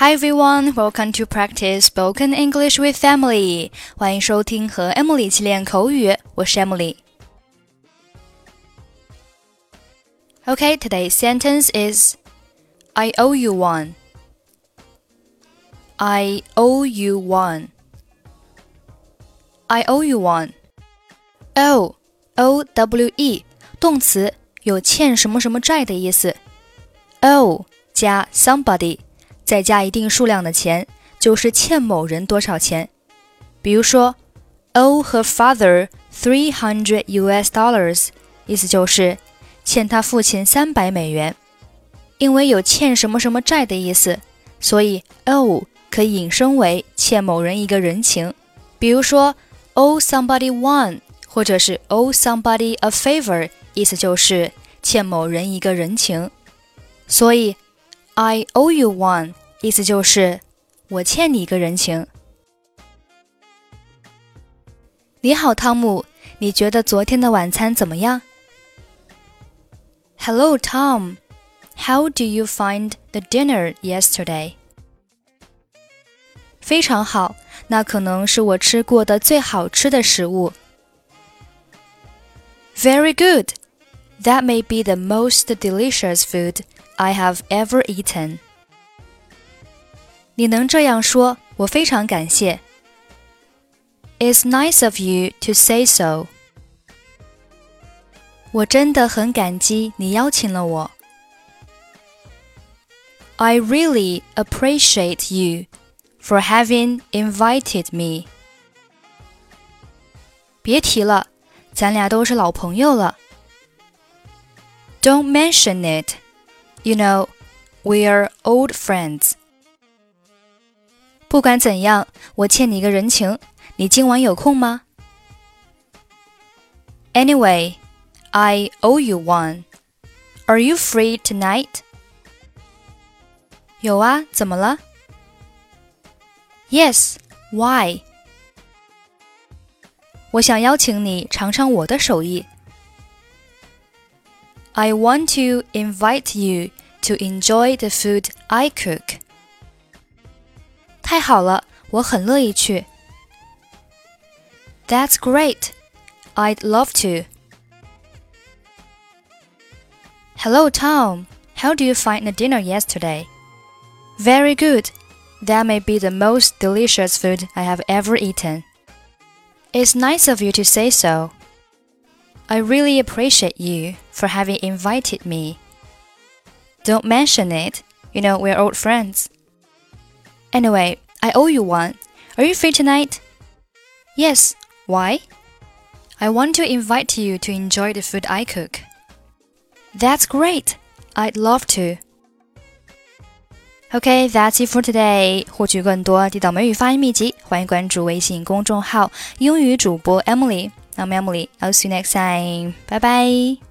Hi everyone, welcome to practice spoken English with Emily. 欢迎收听和 Emily 一起练口语，我是 Emily。Okay, today's sentence is I owe you one. I owe you one. I owe you one. O O W E 动词有欠什么什么债的意思。O 加 somebody 再加一定数量的钱，就是欠某人多少钱。比如说，owe her father three hundred U.S. dollars，意思就是欠他父亲三百美元。因为有欠什么什么债的意思，所以 owe 可以引申为欠某人一个人情。比如说，owe somebody one，或者是 owe somebody a favor，意思就是欠某人一个人情。所以，I owe you one。意思就是我欠你一个人情。你好，汤姆，你觉得昨天的晚餐怎么样？Hello, Tom. How do you find the dinner yesterday? 非常好，那可能是我吃过的最好吃的食物。Very good. That may be the most delicious food I have ever eaten. 你能这样说，我非常感谢。It's nice of you to say so。我真的很感激你邀请了我。I really appreciate you for having invited me。别提了，咱俩都是老朋友了。Don't mention it. You know, we're old friends. 不管怎样，我欠你一个人情。你今晚有空吗？Anyway, I owe you one. Are you free tonight? 有啊，怎么了？Yes, why? 我想邀请你尝尝我的手艺。I want to invite you to enjoy the food I cook. 太好了，我很乐意去。That's great. I'd love to. Hello, Tom. How do you find the dinner yesterday? Very good. That may be the most delicious food I have ever eaten. It's nice of you to say so. I really appreciate you for having invited me. Don't mention it. You know, we're old friends. Anyway, I owe you one. Are you free tonight? Yes. Why? I want to invite you to enjoy the food I cook. That's great. I'd love to. Okay, that's it for today. 获取更多地道美语发音秘籍，欢迎关注微信公众号“英语主播 Emily”。I'm Emily. I'll see you next time. Bye bye.